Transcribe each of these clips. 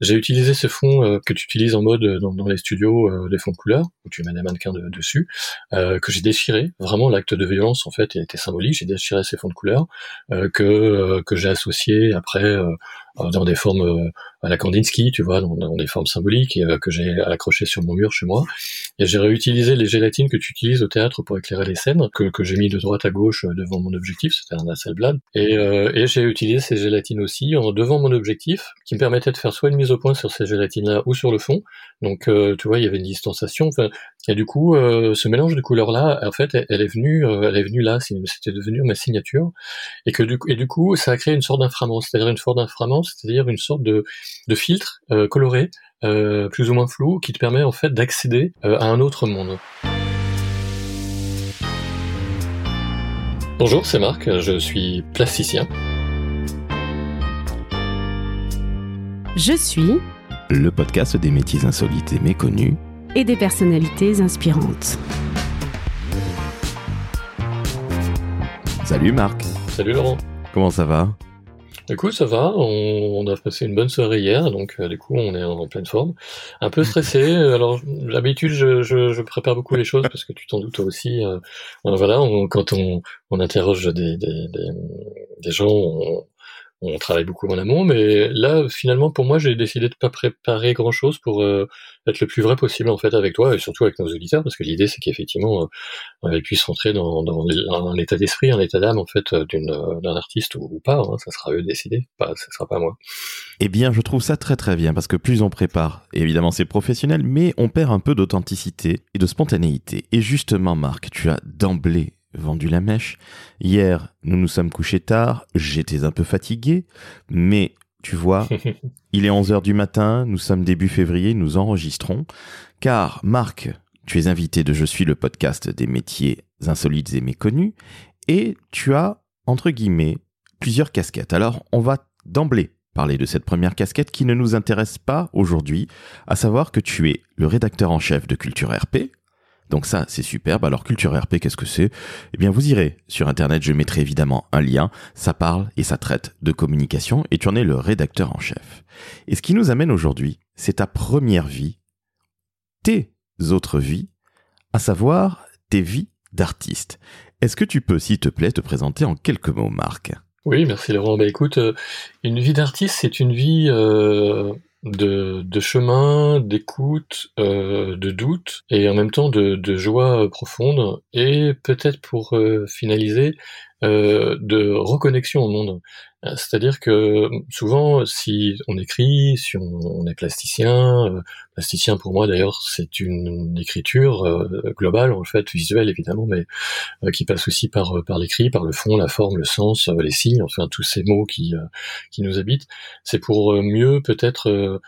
j'ai utilisé ces fonds euh, que tu utilises en mode euh, dans, les studios euh, des fonds de couleur où tu mets des mannequins dessus, que j'ai déchiré. Vraiment, l'acte de violence en fait était symbolique. J'ai déchiré ces fonds de couleur que que j'ai associé après dans des formes à la Kandinsky, tu vois, dans, des formes symboliques et, que j'ai accroché sur mon mur chez moi. Et j'ai réutilisé les gélatines que tu utilises au théâtre pour éclairer les scènes, que, que j'ai mis de droite à gauche devant mon objectif. C'était un Hasselblad. Et, et j'ai utilisé ces gélatines aussi devant mon objectif, qui me permettait de faire soit une mise au point sur ces gélatines-là ou sur le fond. Donc, euh, tu vois, il y avait une distanciation. Et du coup, euh, ce mélange de couleurs-là, en fait, elle, est venue, euh, elle est venue là. C'était devenu ma signature. Et que du et du coup, ça a créé une sorte d'inframant, c'est-à-dire une sorte d'inframant, c'est-à-dire une sorte de, de filtre coloré, plus ou moins flou, qui te permet en fait d'accéder à un autre monde. Bonjour, c'est Marc, je suis plasticien. Je suis le podcast des métiers insolites et méconnus et des personnalités inspirantes. Salut Marc. Salut Laurent. Comment ça va? Écoute, ça va. On, a passé une bonne soirée hier, donc euh, du coup, on est en, pleine forme. Un peu stressé. Alors, d'habitude, je, prépare beaucoup les choses parce que tu t'en doutes aussi. Euh, voilà, quand on, interroge des, des, des gens, on travaille beaucoup en amont, mais là, finalement, pour moi, j'ai décidé de pas préparer grand-chose pour euh, être le plus vrai possible en fait avec toi et surtout avec nos auditeurs, parce que l'idée, c'est qu'effectivement, euh, on puisse rentrer dans, dans un état d'esprit, un état d'âme en fait euh, d'un artiste ou, pas. Hein, ça sera eux de décider, pas, ça sera pas moi. Eh bien, je trouve ça très très bien parce que plus on prépare, évidemment, c'est professionnel, mais on perd un peu d'authenticité et de spontanéité. Et justement, Marc, tu as d'emblée vendu la mèche. Hier, nous nous sommes couchés tard, j'étais un peu fatigué, mais tu vois, il est 11h du matin, nous sommes début février, nous enregistrons, car Marc, tu es invité de Je suis le podcast des métiers insolites et méconnus, et tu as, entre guillemets, plusieurs casquettes. Alors, on va d'emblée parler de cette première casquette qui ne nous intéresse pas aujourd'hui, à savoir que tu es le rédacteur en chef de Culture RP, donc ça, c'est superbe. Alors Culture RP, qu'est-ce que c'est? Eh bien, vous irez sur Internet, je mettrai évidemment un lien. Ça parle et ça traite de communication et tu en es le rédacteur en chef. Et ce qui nous amène aujourd'hui, c'est ta première vie, tes autres vies, à savoir tes vies d'artiste. Est-ce que tu peux, s'il te plaît, te présenter en quelques mots, Marc? Oui, merci Laurent. Bah écoute, euh, une vie d'artiste, c'est une vie... Euh, de, de chemin, d'écoute, euh, de doute et en même temps de, de joie profonde. Et peut-être pour euh, finaliser euh, de reconnexion au monde. Euh, c'est-à-dire que souvent, si on écrit, si on, est plasticien, euh, plasticien pour moi d'ailleurs, c'est une écriture globale en fait, visuelle évidemment, mais qui passe aussi par par l'écrit, par le fond, la forme, le sens, les signes, enfin tous ces mots qui qui nous habitent. C'est pour mieux peut-être euh,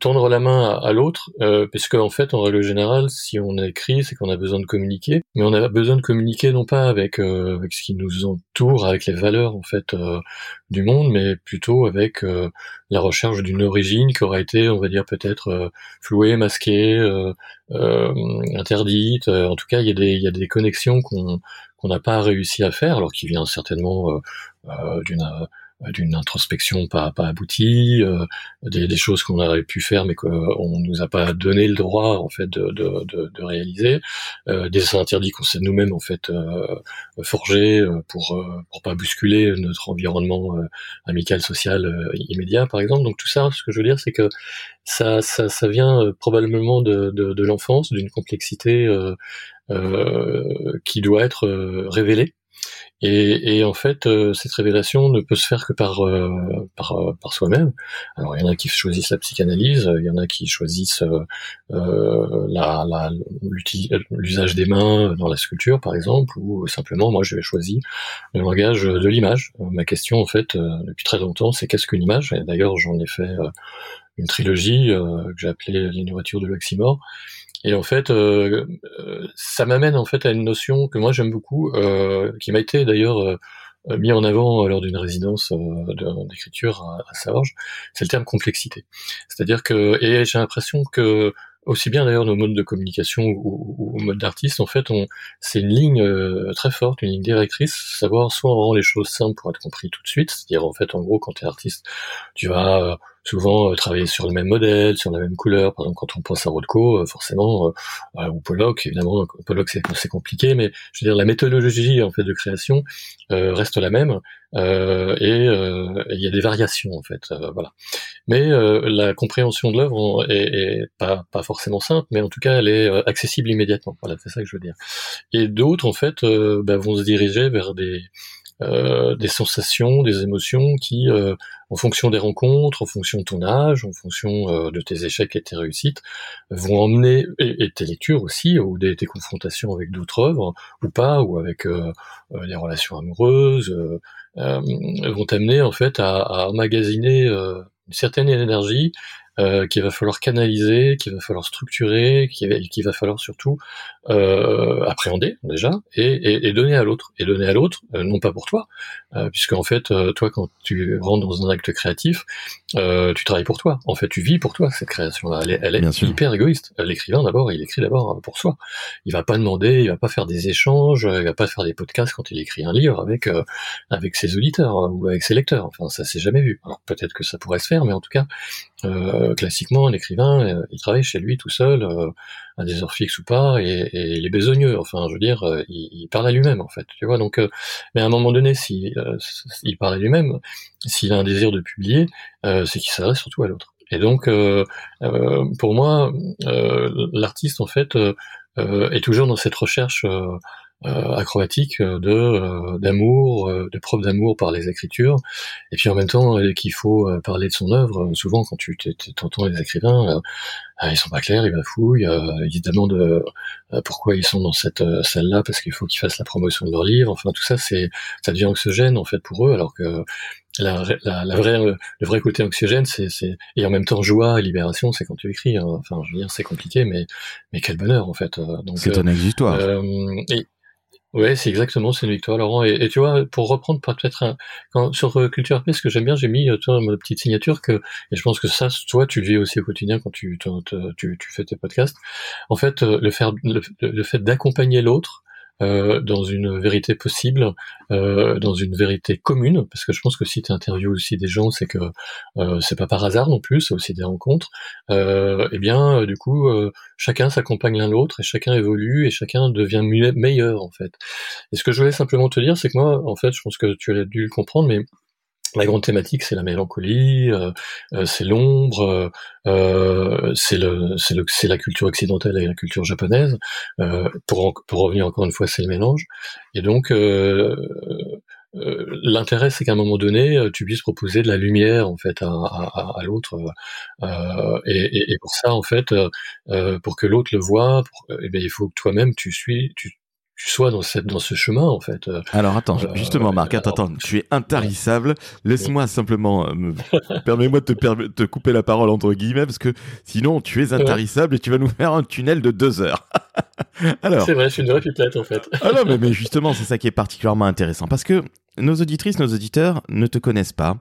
tendre la main à, l'autre, euh, parce qu'en fait, en règle générale, si on écrit, c'est qu'on a besoin de communiquer, mais on a besoin de communiquer non pas avec, euh, avec ce qui nous entoure, avec les valeurs en fait du monde, mais plutôt avec la recherche d'une origine qui aura été, on va dire peut-être flouée, masquée, interdite. En tout cas, il y a des, il y a des connexions qu'on qu'on n'a pas réussi à faire, alors qui vient certainement d'une d'une introspection pas, pas aboutie, euh, des, des, choses qu'on aurait pu faire mais qu'on nous a pas donné le droit en fait de, de, de, de réaliser, euh, des interdits qu'on s'est nous-mêmes en fait euh, forgés euh, pour pour pas bousculer notre environnement amical, social immédiat par exemple. Donc tout ça, ce que je veux dire, c'est que ça, ça, ça vient probablement de, de, de l'enfance, d'une complexité qui doit être révélée et, et, en fait, euh, cette révélation ne peut se faire que par euh, par, euh, par soi-même. Alors, il y en a qui choisissent la psychanalyse, il y en a qui choisissent la, l'usage des mains dans la sculpture, par exemple, ou simplement, moi, je vais choisir le langage de l'image. Ma question, en fait, depuis très longtemps, c'est qu'est-ce qu'une image? Et d'ailleurs, j'en ai fait une trilogie que j'ai appelée Les nourritures de l'oxymore et en fait, euh, euh, ça m'amène en fait à une notion que moi j'aime beaucoup, euh, qui m'a été d'ailleurs euh, mis en avant lors d'une résidence d'écriture à, à c'est le terme complexité. C'est-à-dire que, et j'ai l'impression que aussi bien d'ailleurs nos modes de communication ou, ou, modes d'artiste, en fait, c'est une ligne très forte, une ligne directrice, savoir soit on rend les choses simples pour être compris tout de suite, c'est-à-dire en fait, en gros, quand tu es artiste, tu vas souvent travailler sur le même modèle, sur la même couleur. Par exemple, quand on pense à Rothko, forcément, ou Pollock, évidemment, Pollock c'est compliqué, mais je veux dire la méthodologie en fait de création reste la même. Euh, et il y a des variations en fait, voilà. Mais la compréhension de l'œuvre est, est, pas, pas forcément simple, mais en tout cas elle est accessible immédiatement. Voilà, c'est ça que je veux dire. Et d'autres en fait bah, vont se diriger vers des euh, des sensations, des émotions qui, euh, en fonction des rencontres, en fonction de ton âge, en fonction euh, de tes échecs et tes réussites, vont emmener, et, tes lectures aussi, ou des, tes confrontations avec d'autres œuvres, ou pas, ou avec les relations amoureuses, vont t'amener en fait à, à emmagasiner une certaine énergie euh, qu'il va falloir canaliser, qu'il va falloir structurer, qu'il va, va, falloir surtout euh, appréhender déjà et, et, et, donner à l'autre. Et donner à l'autre, euh, non pas pour toi, euh, puisque en fait, euh, toi, quand tu rentres dans un acte créatif, euh, tu travailles pour toi. En fait, tu vis pour toi cette création-là. Elle est, elle est hyper égoïste. L'écrivain, d'abord, il écrit d'abord pour soi. Il va pas demander, il va pas faire des échanges, il va pas faire des podcasts quand il écrit un livre avec avec ses auditeurs ou avec ses lecteurs. Enfin, ça s'est jamais vu. Alors peut-être que ça pourrait se faire, mais en tout cas. Euh, classiquement, l'écrivain, euh, il travaille chez lui tout seul, euh, à des heures fixes ou pas, et, et il est besogneux. Enfin, je veux dire, il, il parle à lui-même en fait. Tu vois, donc, mais à un moment donné, s'il il parle à lui-même, s'il a un désir de publier, c'est qu'il s'adresse surtout à l'autre. Et donc, pour moi, l'artiste en fait est toujours dans cette recherche euh, acrobatique euh, de euh, d'amour, de preuve d'amour par les écritures, et puis en même temps qu'il faut parler de son œuvre. Souvent, quand tu t'entends les écrivains, ils sont pas clairs, ils bafouillent, ils demandent pourquoi ils sont dans cette salle-là, parce qu'il faut qu'ils fassent la promotion de leur livre. Enfin, tout ça, c'est ça devient anxiogène en fait pour eux, alors que la, la, la vraie, le vrai côté anxiogène, c'est, et en même temps joie et libération, c'est quand tu écris. Hein. Enfin, je veux dire, c'est compliqué, mais mais quel bonheur en fait. Donc c'est un exutoire. et, Ouais, c'est exactement, c'est une victoire, Laurent. Et, tu vois, pour reprendre peut-être sur euh, Culture RP, ce que j'aime bien, j'ai mis, euh, toi, ma petite signature que, et je pense que ça, toi, tu le vis aussi au quotidien quand tu fais tes podcasts. En fait, euh, le, faire, le fait d'accompagner l'autre, euh, dans une vérité possible, euh, dans une vérité commune, parce que je pense que si tu interviews aussi des gens, c'est que euh, c'est pas par hasard non plus, c'est aussi des rencontres. Euh, eh bien, du coup, chacun s'accompagne l'un l'autre et chacun évolue et chacun devient meilleur en fait. Et ce que je voulais simplement te dire, c'est que moi, en fait, je pense que tu as dû le comprendre, mais la grande thématique, c'est la mélancolie, euh, euh, c'est l'ombre, euh, c'est le, c'est le, c'est la culture occidentale et la culture japonaise. pour pour revenir encore une fois, c'est le mélange. Et donc l'intérêt, c'est qu'à un moment donné, tu puisses proposer de la lumière en fait à, à, à l'autre. Et, et, pour ça, en fait, pour que l'autre le voit, eh bien, il faut que toi-même tu suis, tu, tu sois dans, cette, dans ce chemin, en fait. Alors attends, euh, justement, Marc, attends, attends, tu es intarissable. Laisse-moi simplement, euh, permets-moi de te, te, couper la parole entre guillemets, parce que sinon, tu es intarissable et tu vas nous faire un tunnel de deux heures. Alors. C'est vrai, je suis une vraie pipelette, en fait. ah non, mais, mais justement, c'est ça qui est particulièrement intéressant, parce que nos auditrices, nos auditeurs ne te connaissent pas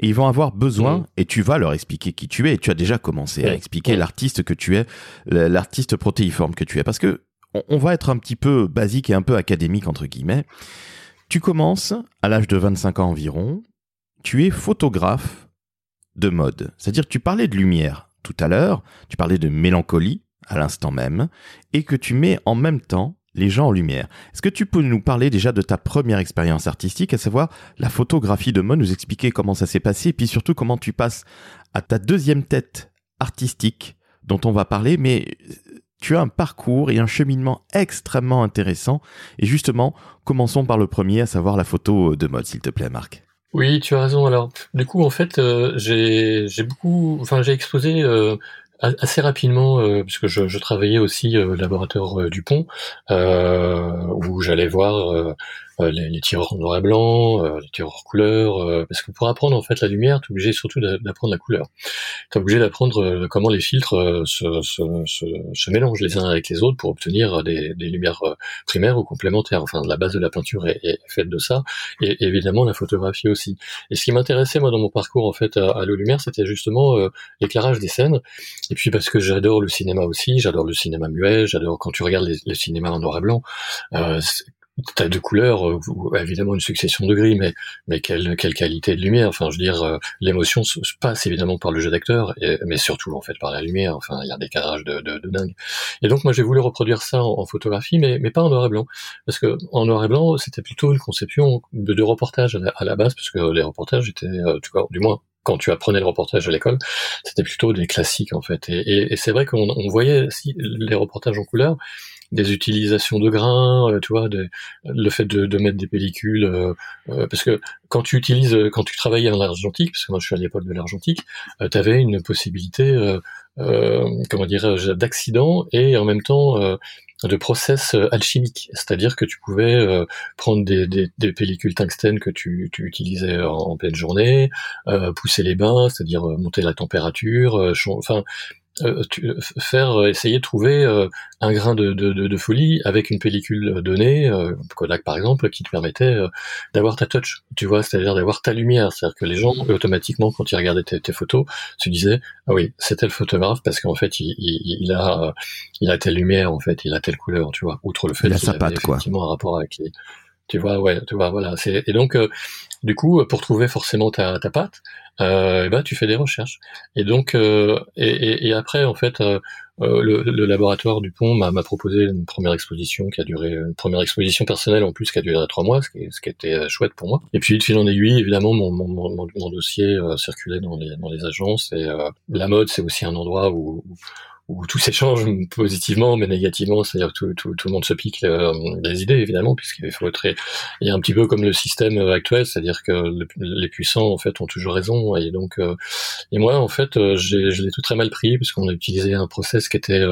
et ils vont avoir besoin, mm. et tu vas leur expliquer qui tu es, et tu as déjà commencé à expliquer l'artiste que tu es, l'artiste protéiforme que tu es, parce que on, va être un petit peu basique et un peu académique entre guillemets. Tu commences à l'âge de 25 ans environ, tu es photographe de mode. C'est-à-dire tu parlais de lumière tout à l'heure, tu parlais de mélancolie à l'instant même, et que tu mets en même temps les gens en lumière. Est-ce que tu peux nous parler déjà de ta première expérience artistique, à savoir la photographie de mode, nous expliquer comment ça s'est passé, et puis surtout comment tu passes à ta deuxième tête artistique dont on va parler, mais tu as un parcours et un cheminement extrêmement intéressant. Et justement, commençons par le premier, à savoir la photo de mode, s'il te plaît, Marc. Oui, tu as raison. Alors, du coup, en fait, euh, j'ai beaucoup, enfin, j'ai exposé euh, assez rapidement, euh, puisque je, je, travaillais aussi au laboratoire du Pont, où j'allais voir euh, les, les, tireurs noir et blanc, euh, les tireurs couleur, euh, parce que pour apprendre en fait la lumière, tu obligé surtout d'apprendre la couleur. Tu es obligé d'apprendre comment les filtres se, se, se, se, mélangent les uns avec les autres pour obtenir des, des, lumières primaires ou complémentaires. Enfin, la base de la peinture est, est faite de ça, et évidemment la photographie aussi. Et ce qui m'intéressait moi dans mon parcours en fait à, à lumière, c'était justement l'éclairage des scènes. Et puis parce que j'adore le cinéma aussi, j'adore le cinéma muet, j'adore quand tu regardes le cinéma en noir et blanc t'as deux couleurs, euh, évidemment une succession de gris, mais mais quelle quelle qualité de lumière. Enfin, je veux dire, euh, l'émotion se passe évidemment par le jeu d'acteur, mais surtout en fait par la lumière. Enfin, il y a des carages de, de, de, dingue. Et donc moi j'ai voulu reproduire ça en, photographie, mais mais pas en noir et blanc, parce que en noir et blanc c'était plutôt une conception de, de reportage à la, base, parce que les reportages étaient, euh, du moins quand tu apprenais le reportage à l'école, c'était plutôt des classiques en fait. Et, et, et c'est vrai qu'on on voyait si les reportages en couleur, des utilisations de grains, euh, tu vois, le fait de, mettre des pellicules, euh, euh, parce que quand tu utilises, quand tu travaillais en argentique, parce que moi je suis à l'époque de l'argentique, tu avais une possibilité, comment dirais-je, d'accident et en même temps de process alchimique, c'est-à-dire que tu pouvais prendre des, pellicules tungstène que tu, tu utilisais en, pleine journée, pousser les bains, c'est-à-dire monter la température, enfin euh, tu, faire euh, essayer de trouver euh, un grain de, de, de, folie avec une pellicule donnée, Kodak par exemple, qui te permettait d'avoir ta touch, tu vois, c'est-à-dire d'avoir ta lumière, c'est-à-dire que les gens automatiquement quand ils regardaient tes, photos se disaient ah oui c'était le photographe parce qu'en fait il, il, a il a telle lumière en fait, il a telle couleur, tu vois, outre le fait qu'il avait effectivement un rapport avec les tu vois ouais tu vois voilà et donc du coup pour trouver forcément ta, ta patte euh, et ben tu fais des recherches. Et donc euh, et, et, et, après en fait euh, euh le, le, laboratoire du pont m'a proposé une première exposition qui a duré une première exposition personnelle en plus qui a duré trois mois, ce qui, ce qui était euh, chouette pour moi. Et puis de fil en aiguille, évidemment, mon, mon, mon, dossier euh, circulait dans les dans les agences et la mode c'est aussi un endroit où, où où tout s'échange positivement mais négativement, c'est-à-dire tout, tout, tout, le monde se pique euh, des idées évidemment, puisqu'il faut être, il y a un petit peu comme le système actuel, c'est-à-dire que les puissants en fait ont toujours raison. Et donc euh, et moi en fait euh, je l'ai tout très mal pris puisqu'on a utilisé un process qui était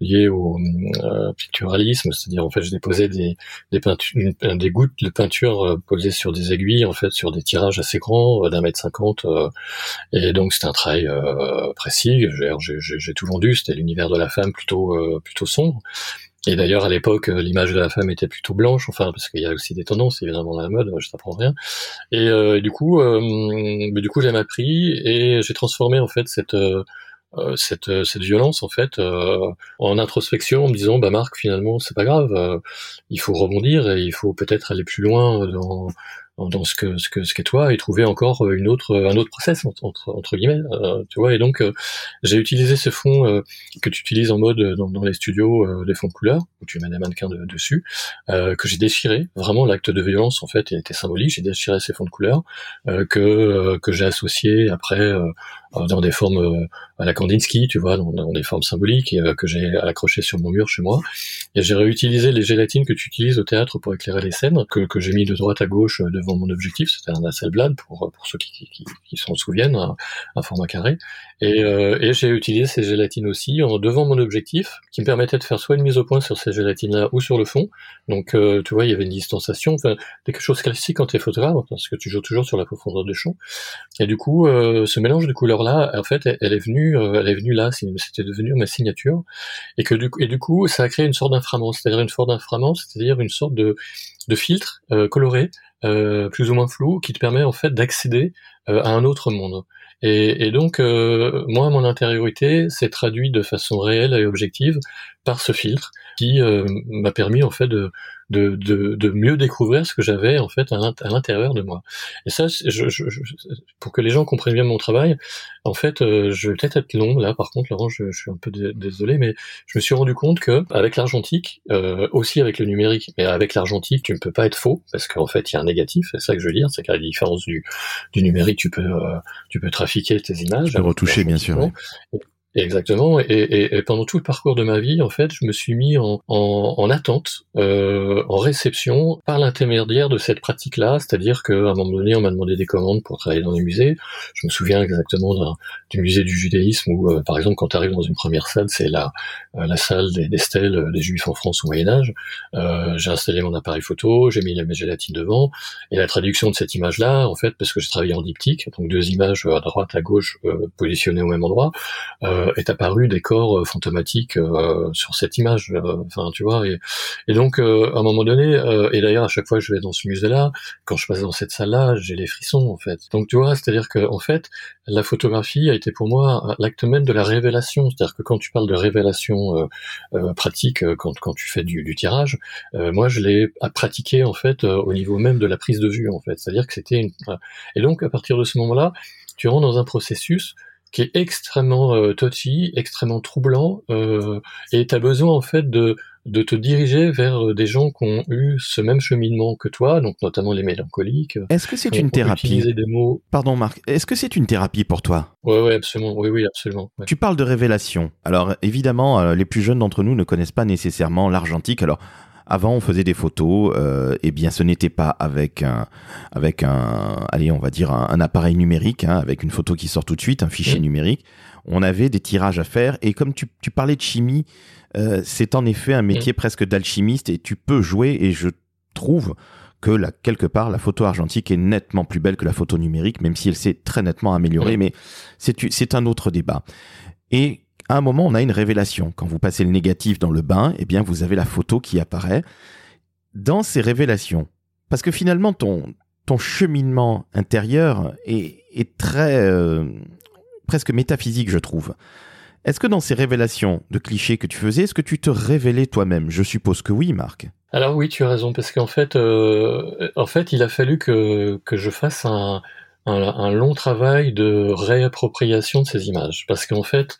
lié au euh, picturalisme, c'est-à-dire en fait je déposais des des, peintures, des gouttes de peinture euh, posées sur des aiguilles en fait sur des tirages assez grands euh, d'un mètre cinquante et donc c'était un travail précis. J'ai tout vendu, c'était l'univers de la femme plutôt plutôt sombre. Et d'ailleurs, à l'époque, l'image de la femme était plutôt blanche, enfin, parce qu'il y a aussi des tendances, évidemment, dans la mode, je t'apprends rien. Et, du coup, euh, du coup, j'ai appris et j'ai transformé, en fait, cette, euh, cette, euh, cette violence en fait euh, en introspection en me disant bah Marc finalement c'est pas grave il faut rebondir et il faut peut-être aller plus loin dans dans ce que ce que ce qu'est toi et trouver encore euh, une autre un autre process entre entre, guillemets euh, tu vois. Et donc euh, j'ai utilisé ce fond que tu utilises en mode dans, dans les studios des fonds de couleur où tu mets des mannequins de, dessus que j'ai déchiré. Vraiment l'acte de violence en fait était symbolique. J'ai déchiré ces fonds de couleur que que j'ai associé après dans des formes à la Kandinsky, tu vois, dans, des formes symboliques et, que j'ai accroché sur mon mur chez moi. Et j'ai réutilisé les gélatines que tu utilises au théâtre pour éclairer les scènes, que, que j'ai mis de droite à gauche devant mon objectif, c'était un Hasselblad pour pour ceux qui, qui, qui s'en souviennent, un, format carré. Et, euh, et j'ai utilisé ces gélatines aussi en devant mon objectif, qui me permettait de faire soit une mise au point sur ces gélatines-là ou sur le fond. Donc euh, tu vois, il y avait une distanciation, enfin quelque chose classique quand tu es photographe, parce que tu joues toujours sur la profondeur de champ. Et du coup, euh, ce mélange de couleurs-là, en fait, elle, est venue, elle est venue là, c'était devenu ma signature, et que du coup, et du coup, ça a créé une sorte d'inframant, c'est-à-dire une sorte c'est-à-dire une sorte de filtre coloré euh, plus ou moins flou qui te permet en fait d'accéder euh, à un autre monde. Et, donc, euh, moi, mon intériorité s'est traduit de façon réelle et objective par ce filtre qui m'a permis en fait de, de, de, de mieux découvrir ce que j'avais en fait à l'intérieur de moi. Et ça, je, je, pour que les gens comprennent bien mon travail, en fait, euh, je vais peut-être être long là. Par contre, Laurent, je, je suis un peu désolé, mais je me suis rendu compte que avec l'argentique, euh, aussi avec le numérique, mais avec l'argentique, tu ne peux pas être faux parce qu'en fait, il y a un négatif. C'est ça que je veux dire, c'est qu'à la différence du, du numérique, tu peux euh, tu peux trafiquer tes images. Tu peux retoucher, bien sûr. Exactement. Et, et, et, pendant tout le parcours de ma vie, en fait, je me suis mis en, en, en attente, euh, en réception, par l'intermédiaire de cette pratique-là. C'est-à-dire qu'à un moment donné, on m'a demandé des commandes pour travailler dans les musées. Je me souviens exactement du musée du judaïsme où, euh, par exemple, quand tu arrives dans une première salle, c'est la, euh, la salle des, des, stèles euh, des juifs en France au Moyen Âge. Euh, j'ai installé mon appareil photo, j'ai mis la gélatine devant, et la traduction de cette image-là, en fait, parce que je travaillais en diptyque, donc deux images à droite, à gauche, positionnées au même endroit. Euh, est apparu des corps fantomatiques sur cette image. Enfin, tu vois. Et, et donc, à un moment donné, et d'ailleurs à chaque fois que je vais dans ce musée-là, quand je passe dans cette salle-là, j'ai les frissons en fait. Donc tu vois, c'est-à-dire que en fait, la photographie a été pour moi l'acte même de la révélation. C'est-à-dire que quand tu parles de révélation pratique, quand, quand tu fais du, du tirage, moi je l'ai pratiqué en fait au niveau même de la prise de vue en fait. C'est-à-dire que c'était une... et donc à partir de ce moment-là, tu rentres dans un processus qui est extrêmement euh, touchy, extrêmement troublant, euh, et tu as besoin en fait de, de te diriger vers euh, des gens qui ont eu ce même cheminement que toi, donc notamment les mélancoliques. Est-ce que c'est une thérapie des mots. Pardon Marc, est-ce que c'est une thérapie pour toi? Oui, ouais, absolument. Oui, oui, absolument. Tu parles de révélation. Alors évidemment, les plus jeunes d'entre nous ne connaissent pas nécessairement l'argentique. Alors avant, on faisait des photos. Euh, eh bien, ce n'était pas avec un, avec un, allez, on va dire un, appareil numérique, hein, avec une photo qui sort tout de suite, un fichier numérique. On avait des tirages à faire. Et comme tu, tu parlais de chimie, euh, c'est en effet un métier presque d'alchimiste et tu peux jouer. Et je trouve que là, quelque part, la photo argentique est nettement plus belle que la photo numérique, même si elle s'est très nettement améliorée. Mais c'est, c'est un autre débat. Et à un moment, on a une révélation. Quand vous passez le négatif dans le bain, eh bien, vous avez la photo qui apparaît. Dans ces révélations, parce que finalement, ton, ton cheminement intérieur est, est très, euh, presque métaphysique, je trouve. Est-ce que dans ces révélations de clichés que tu faisais, est-ce que tu te révélais toi-même? Je suppose que oui, Marc. Alors oui, tu as raison, parce qu'en fait, euh, en fait, il a fallu que, que je fasse un, un, un, long travail de réappropriation de ces images. Parce qu'en fait,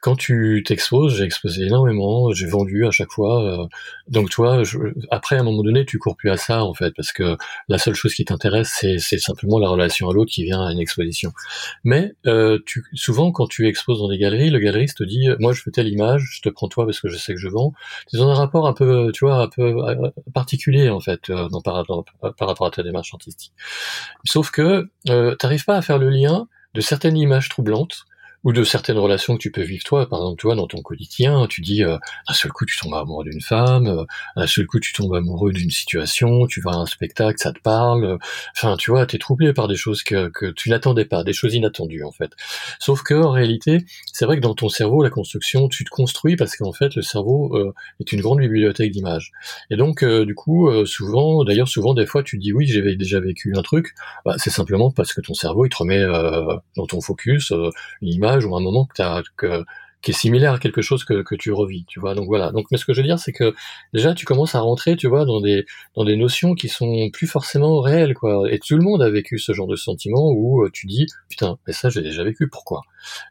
quand tu t'exposes, j'ai exposé énormément, j'ai vendu à chaque fois. Euh, donc toi, je, après à un moment donné, tu cours plus à ça en fait, parce que la seule chose qui t'intéresse, c'est, simplement la relation à l'autre qui vient à une exposition. Mais euh, tu, souvent, quand tu exposes dans des galeries, le galeriste te dit, moi je veux telle image, je te prends toi parce que je sais que je vends. Ils ont un rapport un peu, tu vois, un peu euh, particulier en fait, euh, dans, par, par rapport à ta démarche artistique. Sauf que euh, t'arrives pas à faire le lien de certaines images troublantes ou de certaines relations que tu peux vivre toi. Par exemple, toi, dans ton quotidien, tu dis, euh, un seul coup, tu tombes amoureux d'une femme, euh, un seul coup, tu tombes amoureux d'une situation, tu vas à un spectacle, ça te parle. Euh, enfin, tu vois, t'es troublé par des choses que, que tu n'attendais pas, des choses inattendues, en fait. Sauf que, en réalité, c'est vrai que dans ton cerveau, la construction, tu te construis parce qu'en fait, le cerveau euh, est une grande bibliothèque d'images. Et donc, du coup, souvent, d'ailleurs, souvent, des fois, tu dis, oui, j'avais déjà vécu un truc. Bah, c'est simplement parce que ton cerveau, il te remet dans ton focus une image ou un moment que as, que, qui est similaire à quelque chose que, que tu revis, tu vois. Donc voilà. Donc, mais ce que je veux dire, c'est que déjà tu commences à rentrer, tu vois, dans des dans des notions qui sont plus forcément réelles, quoi. Et tout le monde a vécu ce genre de sentiment où euh, tu dis putain, mais ça j'ai déjà vécu, pourquoi,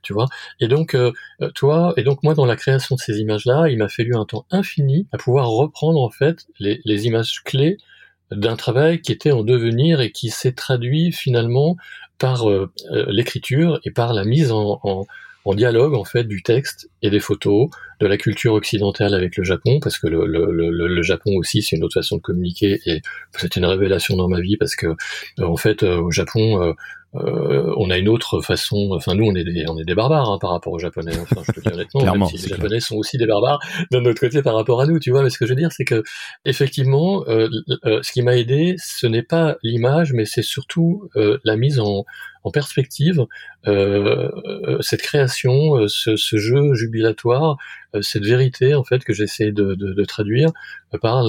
tu vois? Et donc euh, euh, toi, et donc moi dans la création de ces images-là, il m'a fallu un temps infini à pouvoir reprendre en fait les, les images clés d'un travail qui était en devenir et qui s'est traduit finalement par euh, euh, l'écriture et par la mise en, dialogue en fait du texte et des photos de la culture occidentale avec le Japon parce que le Japon aussi c'est une autre façon de communiquer et c'est une révélation dans ma vie parce que euh, en fait au Japon euh, on a une autre façon. Enfin, nous, on est des, on est des barbares hein, par rapport aux Japonais. Enfin, je te dis honnêtement, même si les Japonais sont aussi des barbares d'un autre côté par rapport à nous, tu vois. Mais ce que je veux dire, c'est que effectivement, euh, euh, ce qui m'a aidé, ce n'est pas l'image, mais c'est surtout la mise en, en perspective cette création, ce, ce, jeu jubilatoire, cette vérité en fait que j'essaie de, de, de, traduire par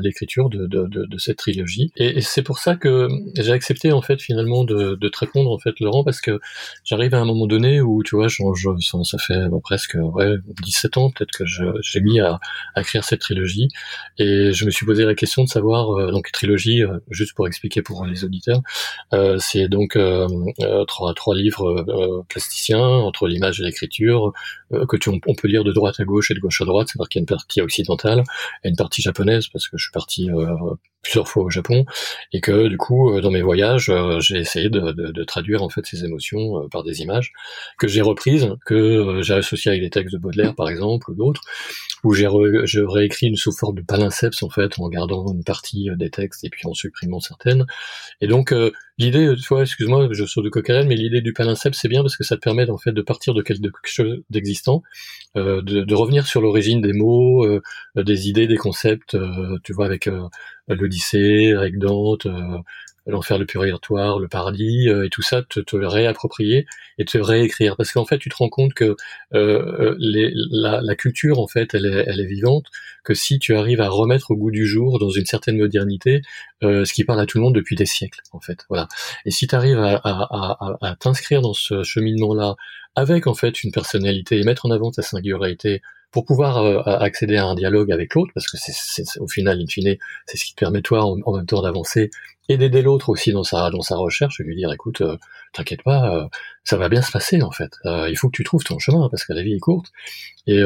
l'écriture de, de, cette trilogie. Et, et c'est pour ça que j'ai accepté en fait finalement de, de répondre en fait Laurent parce que j'arrive à un moment donné où tu vois je, ça fait presque ouais 17 ans peut-être que j'ai mis à, à écrire cette trilogie et je me suis posé la question de savoir euh, donc trilogie euh, juste pour expliquer pour les auditeurs euh, c'est donc trois, trois livres plasticiens entre l'image et l'écriture que tu on, peut lire de droite à gauche et de gauche à droite c'est-à-dire qu'il y a une partie occidentale et une partie japonaise parce que je suis parti plusieurs fois au Japon et que du coup dans mes voyages j'ai essayé de, de, de, traduire en fait ces émotions euh, par des images que j'ai reprises, que euh, j'ai associées avec des textes de Baudelaire par exemple ou d'autres, où j'ai réécrit une sous forme de palinceps en fait en gardant une partie euh, des textes et puis en supprimant certaines. Et donc l'idée, tu excuse-moi, je saute de coquerelle, mais l'idée du palinceps c'est bien parce que ça te permet en fait de partir de quelque chose d'existant, de, de, revenir sur l'origine des mots, des idées, des concepts, tu vois, avec l'Odyssée, avec Dante, l'enfer, le purgatoire, le paradis et tout ça, te, te réapproprier et te réécrire. Parce qu'en fait, tu te rends compte que les, la, la, culture, en fait, elle est, elle est vivante. Que si tu arrives à remettre au goût du jour, dans une certaine modernité, ce qui parle à tout le monde depuis des siècles, en fait. Voilà. Et si tu arrives à, à, à, à t'inscrire dans ce cheminement-là, avec en fait une personnalité et mettre en avant ta singularité pour pouvoir euh, accéder à un dialogue avec l'autre, parce que c'est au final, in fine, c'est ce qui te permet toi en, même temps d'avancer et d'aider l'autre aussi dans sa dans sa recherche, et lui dire écoute, euh, t'inquiète pas, euh, ça va bien se passer en fait. il faut que tu trouves ton chemin parce que la vie est courte et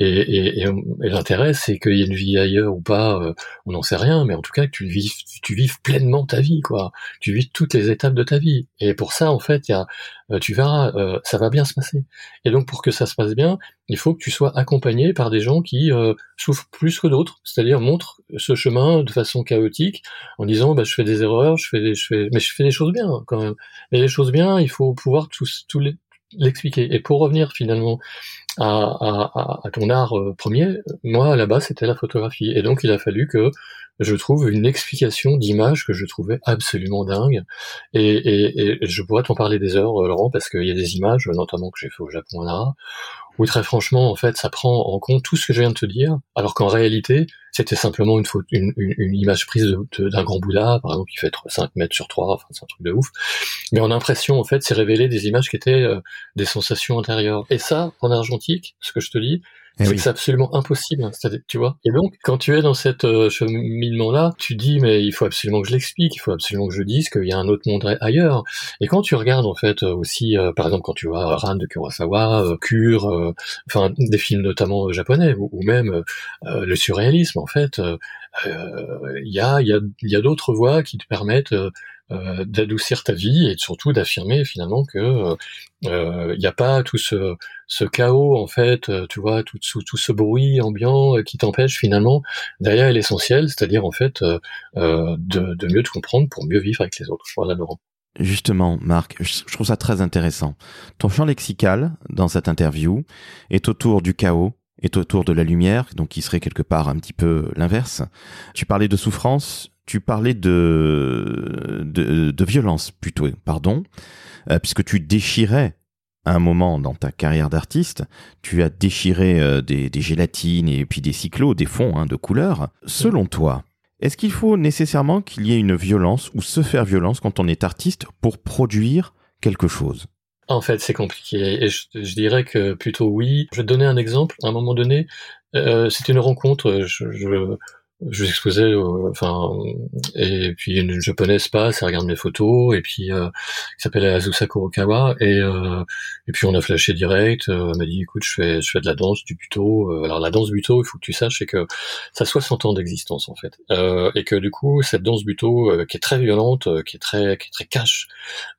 et, et, et, l'intérêt, c'est qu'il y ait une vie ailleurs ou pas, euh, on n'en sait rien, mais en tout cas que tu vives, tu vives pleinement ta vie, quoi. Tu vives toutes les étapes de ta vie. Et pour ça, en fait, y a, euh, tu verras, euh, ça va bien se passer. Et donc, pour que ça se passe bien, il faut que tu sois accompagné par des gens qui souffrent plus que d'autres, c'est-à-dire montrent ce chemin de façon chaotique, en disant, bah, je fais des erreurs, je fais des, je fais, mais je fais des choses bien quand même. Mais les choses bien, il faut pouvoir tous, tous les, l'expliquer. Et pour revenir finalement à, ton art euh, premier, moi base c'était la photographie. Et donc il a fallu que je trouve une explication d'image que je trouvais absolument dingue. Et, et, et je pourrais t'en parler des heures, euh, Laurent, parce qu'il y a des images, notamment que j'ai fait au Japon là, où très franchement, en fait, ça prend en compte tout ce que je viens de te dire, alors qu'en réalité, c'était simplement une, faute, une, une, image prise d'un grand Bouddha, par exemple, qui fait 5 mètres sur 3, enfin, c'est un truc de ouf. Mais en impression, en fait, c'est révéler des images qui étaient euh, des sensations intérieures. Et ça, en argentique, ce que je te dis, eh c'est absolument impossible, tu vois. Et donc, quand tu es dans cette euh, cheminement-là, tu dis mais il faut absolument que je l'explique, il faut absolument que je dise qu'il y a un autre monde ailleurs. Et quand tu regardes en fait euh, aussi, euh, par exemple, quand tu vois Ran de Kurosawa, Cure, enfin des films notamment japonais ou, même le surréalisme, en fait, il y a il y a y a d'autres voies qui te permettent euh, d'adoucir ta vie et surtout d'affirmer finalement que il euh, n'y a pas tout ce, chaos en fait, euh, tu vois, tout, tout, tout ce bruit ambiant qui t'empêche finalement derrière l'essentiel, c'est-à-dire en fait de, de, mieux te comprendre pour mieux vivre avec les autres. Voilà Laurent. Justement, Marc, je trouve ça très intéressant. Ton champ lexical dans cette interview est autour du chaos, est autour de la lumière, donc qui serait quelque part un petit peu l'inverse. Tu parlais de souffrance, tu parlais de, violence plutôt, pardon, euh, puisque tu déchirais un moment dans ta carrière d'artiste, tu as déchiré euh, des, gélatines et puis des cyclos, des fonds hein, de couleurs. Selon toi, est-ce qu'il faut nécessairement qu'il y ait une violence ou se faire violence quand on est artiste pour produire quelque chose? En fait, c'est compliqué. Et je, dirais que plutôt oui. Je vais donner un exemple. À un moment donné, euh, c'était une rencontre. Exposais, enfin, et puis une japonaise passe, elle regarde mes photos, et puis euh, qui s'appelle Azusa Kurokawa, et euh, et puis on a flashé direct. Euh, elle m'a dit, écoute, je fais je fais de la danse du buto. Euh, alors la danse buto, il faut que tu saches, c'est que ça a 60 ans d'existence en fait, euh, et que du coup cette danse buto qui est très violente, qui est très qui est très cash.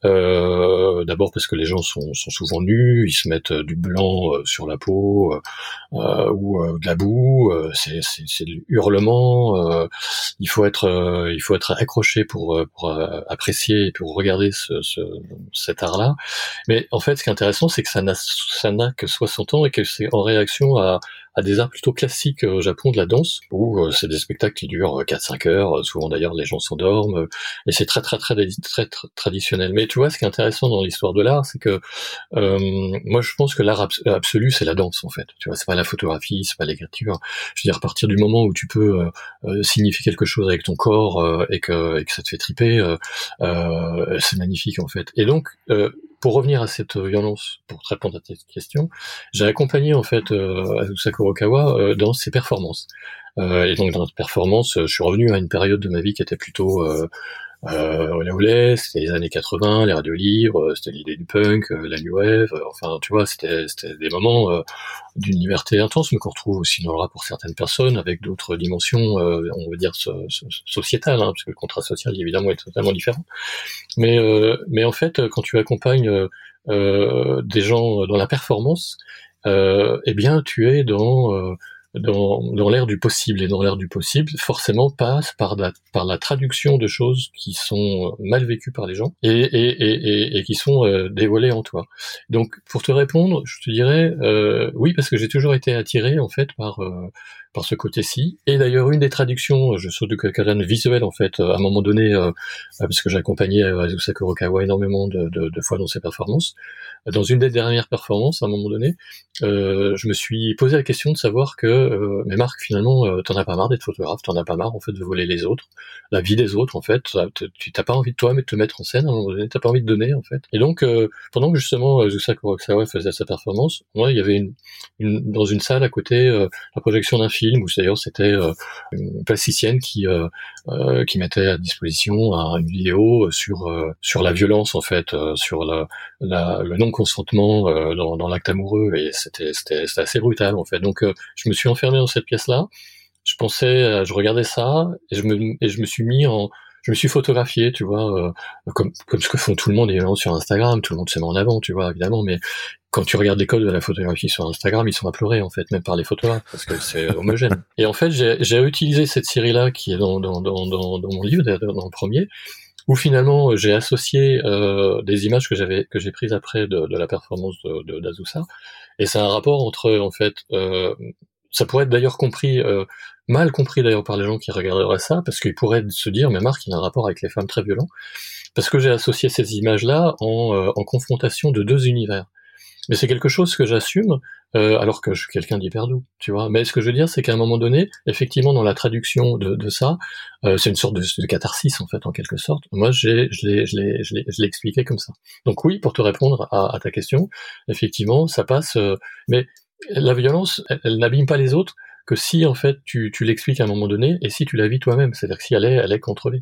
D'abord parce que les gens sont sont souvent nus, ils se mettent du blanc sur la peau ou de la boue. c'est c'est c'est hurlement euh, il faut être euh, il faut être accroché pour, euh, pour apprécier et pour regarder ce, ce, cet art-là. Mais en fait, ce qui est intéressant, c'est que ça n'a ça n'a que 60 ans et que c'est en réaction à, à des arts plutôt classiques au Japon de la danse, où c'est des spectacles qui durent 4-5 heures, souvent d'ailleurs les gens s'endorment, et c'est très très, très très très traditionnel. Mais tu vois, ce qui est intéressant dans l'histoire de l'art, c'est que euh, moi je pense que l'art absolu c'est la danse en fait. Tu vois, c'est pas la photographie, c'est pas l'écriture. Je veux dire, à partir du moment où tu peux euh, signifier quelque chose avec ton corps euh, et, que, et que ça te fait triper, euh, c'est magnifique en fait. Et donc, pour revenir à cette violence, pour répondre à tes questions, j'ai accompagné en fait Azusa Kurokawa dans ses performances. et donc dans notre performance, je suis revenu à une période de ma vie qui était plutôt euh, olé c'était les années 80, les radios libres, euh, c'était l'idée du punk, euh, la new wave, euh, enfin tu vois, c'était des moments d'une liberté intense, mais qu'on retrouve aussi dans le rap pour certaines personnes, avec d'autres dimensions, on va dire sociétales, hein, parce que le contrat social évidemment est totalement différent. Mais mais en fait, quand tu accompagnes des gens dans la performance, eh bien tu es dans dans, dans l'ère du possible. Et dans l'ère du possible, forcément, passe par la, par la traduction de choses qui sont mal vécues par les gens et, et, et, et qui sont euh, dévoilées en toi. Donc, pour te répondre, je te dirais euh, oui, parce que j'ai toujours été attiré, en fait, par... Euh, par ce côté-ci. Et d'ailleurs, une des traductions, je saute de quelqu'un visuel en fait, à un moment donné, parce que j'ai accompagné Azusa Kurokawa énormément de, de, fois dans ses performances. Dans une des dernières performances, à un moment donné, je me suis posé la question de savoir que, mais Marc, finalement, t'en as pas marre d'être photographe, t'en as pas marre en fait de voler les autres, la vie des autres en fait. T'as pas envie de toi, mais de te mettre en scène à un moment donné, t'as pas envie de donner en fait. Et donc, pendant que justement Azusa Kurokawa faisait sa performance, moi, il y avait une dans une salle à côté la projection d'un film où d'ailleurs c'était euh, une plasticienne qui euh, euh, qui mettait à disposition une vidéo sur sur la violence en fait, sur le non consentement dans, dans l'acte amoureux et c'était c'était assez brutal en fait. Donc je me suis enfermé dans cette pièce là. Je pensais, je regardais ça et je me et je me suis mis en je me suis photographié, tu vois, comme comme ce que font tout le monde évidemment sur Instagram, tout le monde se met en avant, tu vois, évidemment, mais quand tu regardes les codes de la photographie sur Instagram, ils sont à pleurer en fait, même par les photographes, parce que c'est homogène. Et en fait, j'ai utilisé cette série-là qui est dans, dans, dans, dans, mon livre, dans le premier, où finalement j'ai associé euh, des images que j'avais que j'ai prises après de, de, la performance de d'Azusa, et c'est un rapport entre en fait, euh, ça pourrait être d'ailleurs compris euh, mal compris d'ailleurs par les gens qui regarderaient ça, parce qu'ils pourraient se dire mais Marc il a un rapport avec les femmes très violent, parce que j'ai associé ces images-là en, euh, en confrontation de deux univers. Mais c'est quelque chose que j'assume, euh, alors que je suis quelqu'un d'hyper doux, tu vois. Mais ce que je veux dire, c'est qu'à un moment donné, effectivement, dans la traduction de, de ça, euh, c'est une sorte de, catharsis, en fait, en quelque sorte. Moi, j'ai, je l'ai, expliqué comme ça. Donc oui, pour te répondre à, à ta question, effectivement, ça passe. Euh, mais la violence, elle n'abîme pas les autres, que si en fait tu, tu l'expliques à un moment donné et si tu la vis toi-même, c'est-à-dire que si elle est, elle est contrôlée.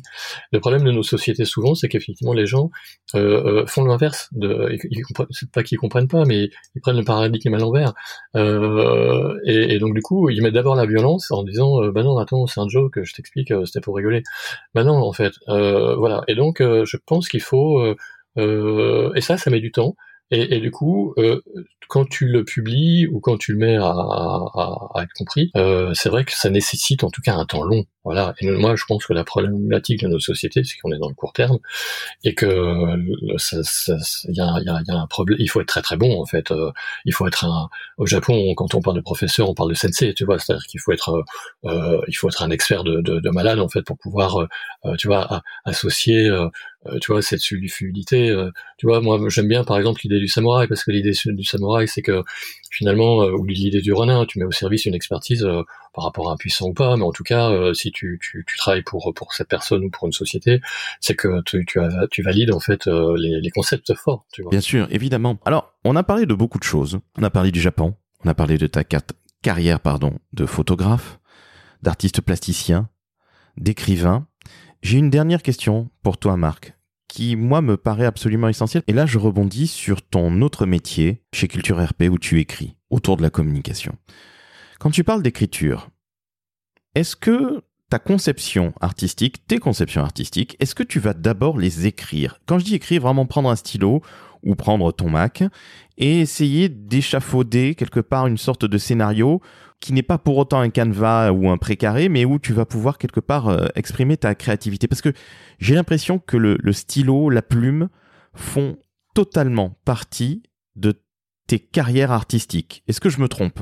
Le problème de nos sociétés souvent, c'est qu'effectivement les gens euh, euh font l'inverse. De, ils, c'est pas qu'ils comprennent pas, mais ils prennent le paradigme à l'envers. Euh, et, donc du coup, ils mettent d'abord la violence en disant, euh, bah non, attends, c'est un joke, je t'explique, euh, c'était pour rigoler. Bah non, en fait, voilà. Et donc je pense qu'il faut, et ça, ça met du temps. Et, et, du coup, euh, quand tu le publies ou quand tu le mets à, à, à être compris, euh, c'est vrai que ça nécessite en tout cas un temps long. Voilà. Et moi, je pense que la problématique de notre société, c'est qu'on est dans le court terme et que il y a, y, a, y a, un problème. Il faut être très très bon en fait. Euh, il faut être un. Au Japon, quand on parle de professeur, on parle de sensei. Tu vois, c'est-à-dire qu'il faut être, euh, il faut être un expert de, de, de, malade en fait pour pouvoir, euh, tu vois, associer euh, tu vois, cette fluidité. Euh, tu vois, moi, j'aime bien, par exemple, l'idée du samouraï, parce que l'idée du samouraï, c'est que finalement, euh, ou l'idée du renard, tu mets au service une expertise par rapport à un puissant ou pas, mais en tout cas, si tu, tu, travailles pour pour cette personne ou pour une société, c'est que tu, tu, as, tu valides en fait les, concepts forts. Bien sûr, évidemment. Alors, on a parlé de beaucoup de choses. On a parlé du Japon, on a parlé de ta carrière, pardon, de photographe, d'artiste plasticien, d'écrivain. J'ai une dernière question pour toi, Marc, qui, moi, me paraît absolument essentielle. Et là, je rebondis sur ton autre métier chez Culture RP où tu écris autour de la communication. Quand tu parles d'écriture, est-ce que ta conception artistique, tes conceptions artistiques, est-ce que tu vas d'abord les écrire? Quand je dis écrire, vraiment prendre un stylo ou prendre ton Mac et essayer d'échafauder quelque part une sorte de scénario qui n'est pas pour autant un canevas ou un précaré, mais où tu vas pouvoir quelque part euh, exprimer ta créativité. Parce que j'ai l'impression que le, stylo, la plume font totalement partie de tes carrières artistiques. Est-ce que je me trompe?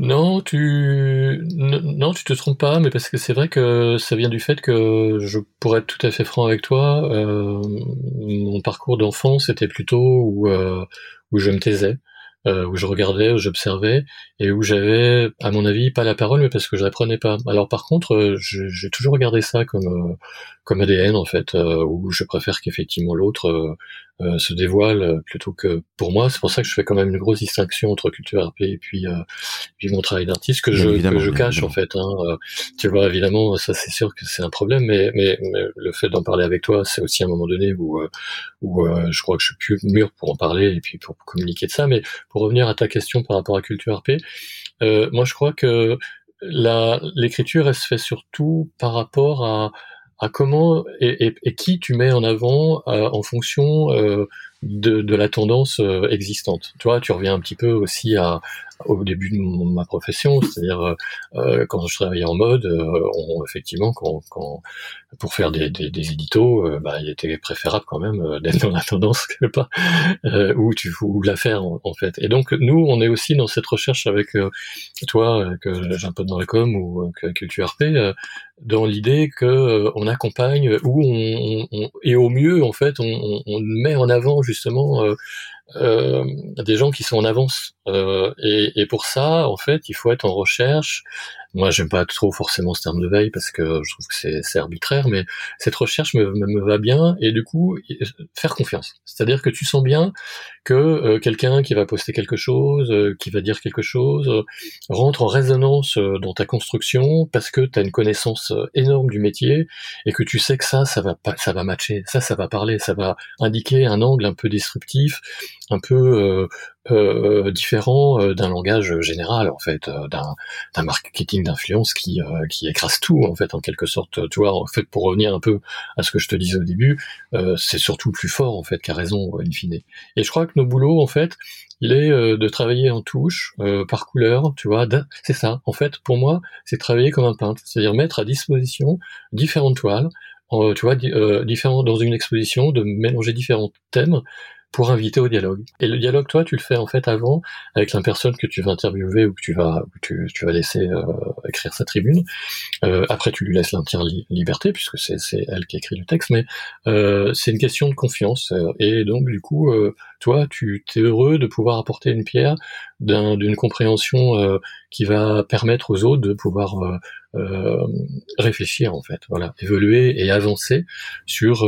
Non, tu non, tu te trompes pas, mais parce que c'est vrai que ça vient du fait que je pourrais être tout à fait franc avec toi. Euh, mon parcours d'enfant, c'était plutôt où euh, où je me taisais. Euh, où je regardais, où j'observais, et où j'avais, à mon avis, pas la parole, mais parce que je l'apprenais pas. Alors par contre, euh, j'ai toujours regardé ça comme euh, comme ADN en fait, où je préfère qu'effectivement l'autre se dévoile plutôt que pour moi. C'est pour ça que je fais quand même une grosse distinction entre culture RP et puis puis mon travail d'artiste que je que je cache en fait. Hein. tu vois, évidemment, ça c'est sûr que c'est un problème, mais, mais, mais le fait d'en parler avec toi, c'est aussi un moment donné où où je crois que je suis plus mûr pour en parler et puis pour communiquer de ça. Mais pour revenir à ta question par rapport à Culture RP, euh, moi je crois que l'écriture elle se fait surtout par rapport à, à comment et, qui tu mets en avant euh, en fonction euh, de, la tendance euh, existante. Tu vois, tu reviens un petit peu aussi à, au début de ma profession, c'est-à-dire euh, quand je travaillais en mode, on, effectivement, quand, quand, pour faire des, des, des éditos, bah, il était préférable quand même d'être dans la tendance que pas où tu ou la faire en, fait. Et donc nous, on est aussi dans cette recherche avec toi, que j'ai un peu dans la com ou que Culture RP, dans l'idée que on accompagne ou on, on, et au mieux en fait on, on met en avant justement euh, des gens qui sont en avance. Euh, et, et, pour ça, en fait, il faut être en recherche moi, j'aime pas trop forcément ce terme de veille parce que je trouve que c'est arbitraire, mais cette recherche me, me, va bien et du coup, faire confiance. C'est-à-dire que tu sens bien que euh, quelqu'un qui va poster quelque chose, euh, qui va dire quelque chose, euh, rentre en résonance dans ta construction parce que tu as une connaissance énorme du métier et que tu sais que ça, ça va ça va matcher, ça, ça va parler, ça va indiquer un angle un peu disruptif, un peu euh, différent euh, d'un langage général en fait, euh, d'un marketing d'influence qui qui écrase tout en fait en quelque sorte. Tu vois, en fait pour revenir un peu à ce que je te disais au début, c'est surtout plus fort en fait qui a raison in fine. Et je crois que nos boulots en fait, il est de travailler en touche, par couleur, tu vois. C'est ça. En fait, pour moi, c'est travailler comme un peintre, c'est-à-dire mettre à disposition différentes toiles, tu vois, différents dans une exposition, de mélanger différents thèmes pour inviter au dialogue. Et le dialogue, toi, tu le fais en fait avant avec la personne que tu vas interviewer ou que tu vas tu, tu vas laisser euh, écrire sa tribune. Euh, après, tu lui laisses l'entière liberté puisque c'est elle qui écrit le texte, mais euh, c'est une question de confiance. Et donc, du coup, euh, toi, tu es heureux de pouvoir apporter une pierre d'une compréhension euh, qui va permettre aux autres de pouvoir réfléchir en fait, voilà, évoluer et avancer sur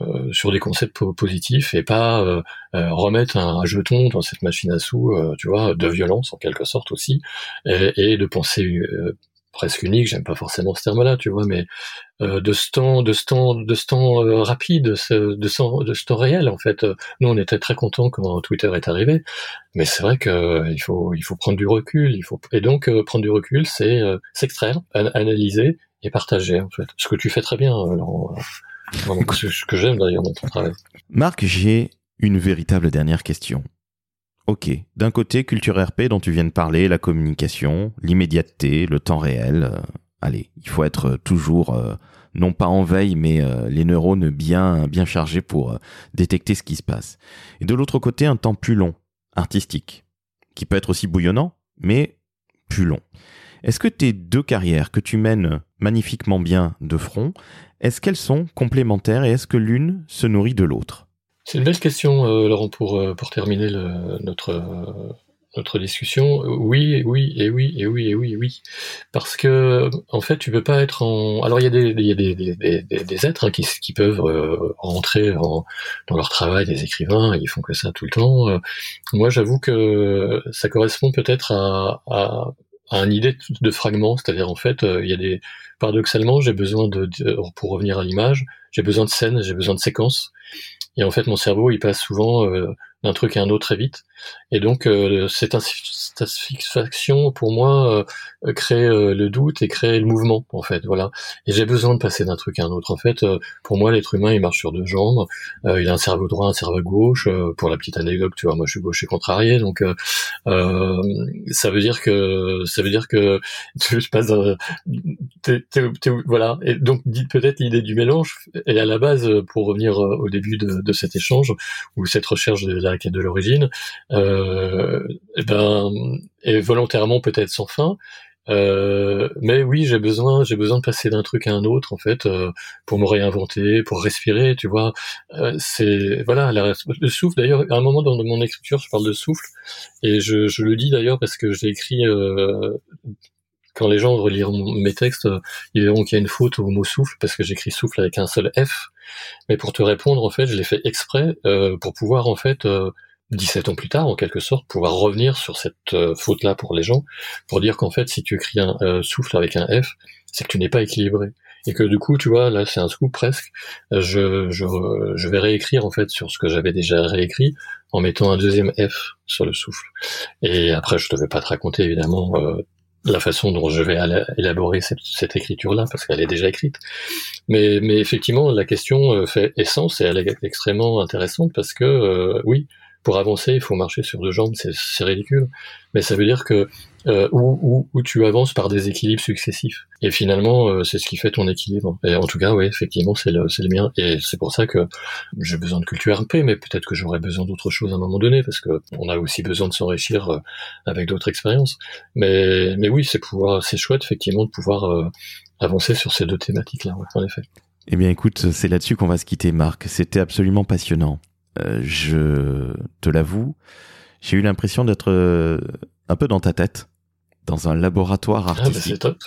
euh, sur des concepts positifs et pas euh, euh, remettre un, jeton dans cette machine à sous, tu vois, de violence en quelque sorte aussi, et, et de pensée presque unique, j'aime pas forcément ce terme-là, tu vois, mais de ce temps, de ce temps, de ce temps rapide, de ce, de ce temps réel en fait. Nous, on était très contents quand Twitter est arrivé, mais c'est vrai que il faut, il faut prendre du recul, il faut et donc prendre du recul, c'est s'extraire, analyser et partager en fait. Ce que tu fais très bien, Laurent ce que j'aime d'ailleurs dans ton travail. Marc, j'ai une véritable dernière question. Ok, d'un côté, culture RP dont tu viens de parler, la communication, l'immédiateté, le temps réel. Euh, allez, il faut être toujours, euh, non pas en veille, mais euh, les neurones bien, bien chargés pour détecter ce qui se passe. Et de l'autre côté, un temps plus long, artistique, qui peut être aussi bouillonnant, mais plus long. Est-ce que tes deux carrières que tu mènes magnifiquement bien de front, est-ce qu'elles sont complémentaires et est-ce que l'une se nourrit de l'autre? C'est une belle question, euh, Laurent, pour, euh, pour terminer notre, euh, notre discussion. Oui, oui, et oui, et oui, et oui, oui. Parce que, en fait, tu peux pas être en. Alors, il y a des, y a des, des, des, êtres hein, qui, qui peuvent rentrer dans leur travail, des écrivains, ils font que ça tout le temps. moi, j'avoue que ça correspond peut-être à à une idée de fragment, c'est-à-dire en fait, euh, il y a des paradoxalement, j'ai besoin de, pour revenir à l'image, j'ai besoin de scènes, j'ai besoin de séquences, et en fait, mon cerveau, il passe souvent euh, d'un truc à un autre très vite, et donc euh, cette satisfaction pour moi euh, crée euh, le doute et crée le mouvement en fait, voilà. Et j'ai besoin de passer d'un truc à un autre. En fait, pour moi, l'être humain, il marche sur deux jambes. il a un cerveau droit, un cerveau gauche. pour la petite anecdote, tu vois, moi, je suis gaucher contrarié, donc ça veut dire que ça veut dire que tu passes, voilà. Et donc, peut-être l'idée du mélange. Et à la base, pour revenir au début de, de cet échange ou cette recherche de la quête de l'origine. Euh, et eh ben, et volontairement peut-être sans fin. Euh, mais oui, j'ai besoin, j'ai besoin de passer d'un truc à un autre en fait euh, pour me réinventer, pour respirer, tu vois. Euh, c'est voilà, le souffle. D'ailleurs, à un moment dans mon écriture, je parle de souffle et je, je le dis d'ailleurs parce que j'ai écrit euh, quand les gens reliront mes textes, ils verront qu'il y a une faute au mot souffle parce que j'écris souffle avec un seul F. Mais pour te répondre, en fait, je l'ai fait exprès euh, pour pouvoir en fait 17 ans plus tard, en quelque sorte, pouvoir revenir sur cette euh, faute-là pour les gens, pour dire qu'en fait, si tu écris un euh, souffle avec un F, c'est que tu n'es pas équilibré. Et que du coup, tu vois, là, c'est un scoop presque. Je, je, je vais réécrire, en fait, sur ce que j'avais déjà réécrit, en mettant un deuxième F sur le souffle. Et après, je ne vais pas te raconter, évidemment, euh, la façon dont je vais élaborer cette, cette écriture-là, parce qu'elle est déjà écrite. Mais, mais effectivement, la question fait essence et elle est extrêmement intéressante parce que, oui, pour avancer, il faut marcher sur deux jambes, c'est ridicule. Mais ça veut dire que euh, où, tu avances par des équilibres successifs. Et finalement, euh, c'est ce qui fait ton équilibre. Et en tout cas, oui, effectivement, c'est le, le mien. Et c'est pour ça que j'ai besoin de culture RP, mais peut-être que j'aurais besoin d'autre chose à un moment donné, parce que on a aussi besoin de s'enrichir euh, avec d'autres expériences. Mais, mais oui, c'est pouvoir, c'est chouette effectivement de pouvoir euh, avancer sur ces deux thématiques-là, en effet. Eh bien, écoute, c'est là-dessus qu'on va se quitter, Marc. C'était absolument passionnant. Je te l'avoue, j'ai eu l'impression d'être un peu dans ta tête dans un laboratoire ah, bah, artistique. c'est top.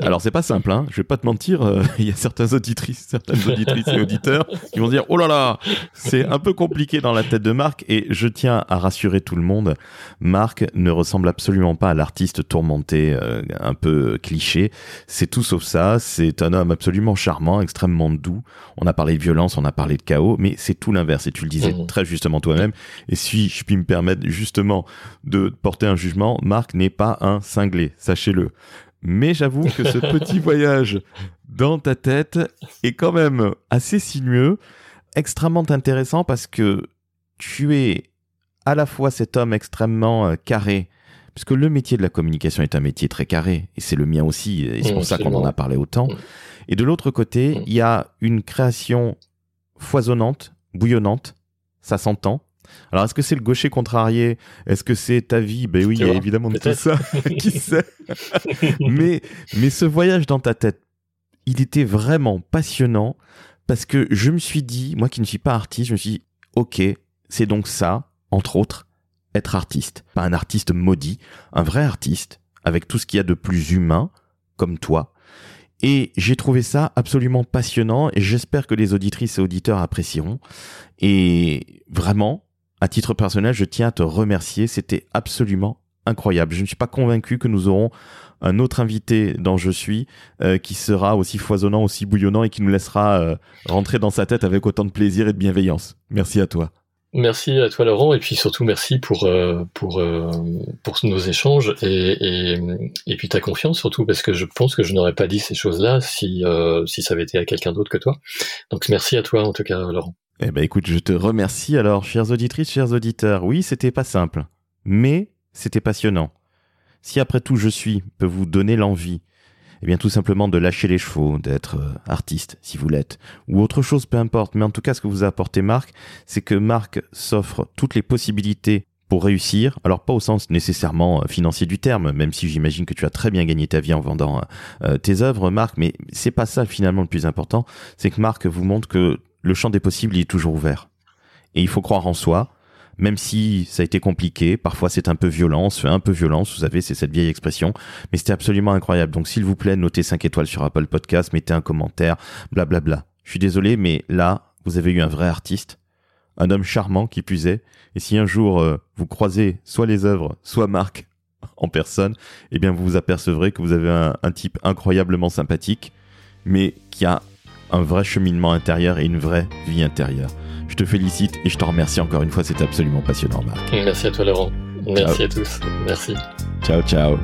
Alors c'est pas simple, hein. je vais pas te mentir, euh, il y a certains auditrices, certaines auditrices et auditeurs qui vont dire oh là là, c'est un peu compliqué dans la tête de Marc et je tiens à rassurer tout le monde, Marc ne ressemble absolument pas à l'artiste tourmenté, euh, un peu cliché. C'est tout sauf ça. C'est un homme absolument charmant, extrêmement doux. On a parlé de violence, on a parlé de chaos, mais c'est tout l'inverse. Et tu le disais Mhm. très justement toi-même. Et si je puis me permettre justement de porter un jugement, Marc n'est pas un cinglé, sachez-le. Mais j'avoue que ce petit voyage dans ta tête est quand même assez sinueux, extrêmement intéressant parce que tu es à la fois cet homme extrêmement euh, carré, puisque le métier de la communication est un métier très carré, et c'est le mien aussi, et c'est pour ça qu'on en a parlé autant. Mm. Et de l'autre côté, Mm. il y a une création foisonnante, bouillonnante, ça s'entend. Alors, est-ce que c'est le gaucher contrarié? Est-ce que c'est ta vie? Ben oui, il y a évidemment de tout ça. Qui sait? Mais, mais ce voyage dans ta tête, il était vraiment passionnant parce que je me suis dit, moi qui ne suis pas artiste, je me suis dit, ok, c'est donc ça, entre autres, être artiste. Pas un artiste maudit, un vrai artiste, avec tout ce qu'il y a de plus humain, comme toi. Et j'ai trouvé ça absolument passionnant et j'espère que les auditrices et auditeurs apprécieront. Et vraiment, à titre personnel, je tiens à te remercier. C'était absolument incroyable. Je ne suis pas convaincu que nous aurons un autre invité dans Je suis euh, qui sera aussi foisonnant, aussi bouillonnant et qui nous laissera euh, rentrer dans sa tête avec autant de plaisir et de bienveillance. Merci à toi. Merci à toi Laurent et puis surtout merci pour euh, pour pour nos échanges et, et puis ta confiance surtout parce que je pense que je n'aurais pas dit ces choses-là si euh, si ça avait été à quelqu'un d'autre que toi. Donc merci à toi en tout cas Laurent. Eh ben écoute, je te remercie alors, chères auditrices, chers auditeurs. Oui, c'était pas simple, mais c'était passionnant. Si après tout je suis peut vous donner l'envie, eh bien tout simplement de lâcher les chevaux, d'être euh, artiste si vous l'êtes, ou autre chose, peu importe. Mais en tout cas, ce que vous a apporté Marc, c'est que Marc s'offre toutes les possibilités pour réussir. Alors pas au sens nécessairement euh, financier du terme, même si j'imagine que tu as très bien gagné ta vie en vendant euh, tes œuvres, Marc. Mais c'est pas ça finalement le plus important. C'est que Marc vous montre que le champ des possibles est toujours ouvert. Et il faut croire en soi, même si ça a été compliqué, parfois c'est un peu violent, fait un peu violence, vous savez, c'est cette vieille expression, mais c'était absolument incroyable. Donc s'il vous plaît, notez 5 étoiles sur Apple Podcast, mettez un commentaire, blablabla. Je suis désolé, mais là, vous avez eu un vrai artiste, un homme charmant qui puisait, et si un jour euh, vous croisez soit les œuvres, soit Marc en personne, eh bien vous vous apercevrez que vous avez un type incroyablement sympathique, mais qui a un vrai cheminement intérieur et une vraie vie intérieure. Je te félicite et je te remercie encore une fois, c'était absolument passionnant, Marc. Merci à toi Laurent. Merci à tous. Merci. Ciao, ciao.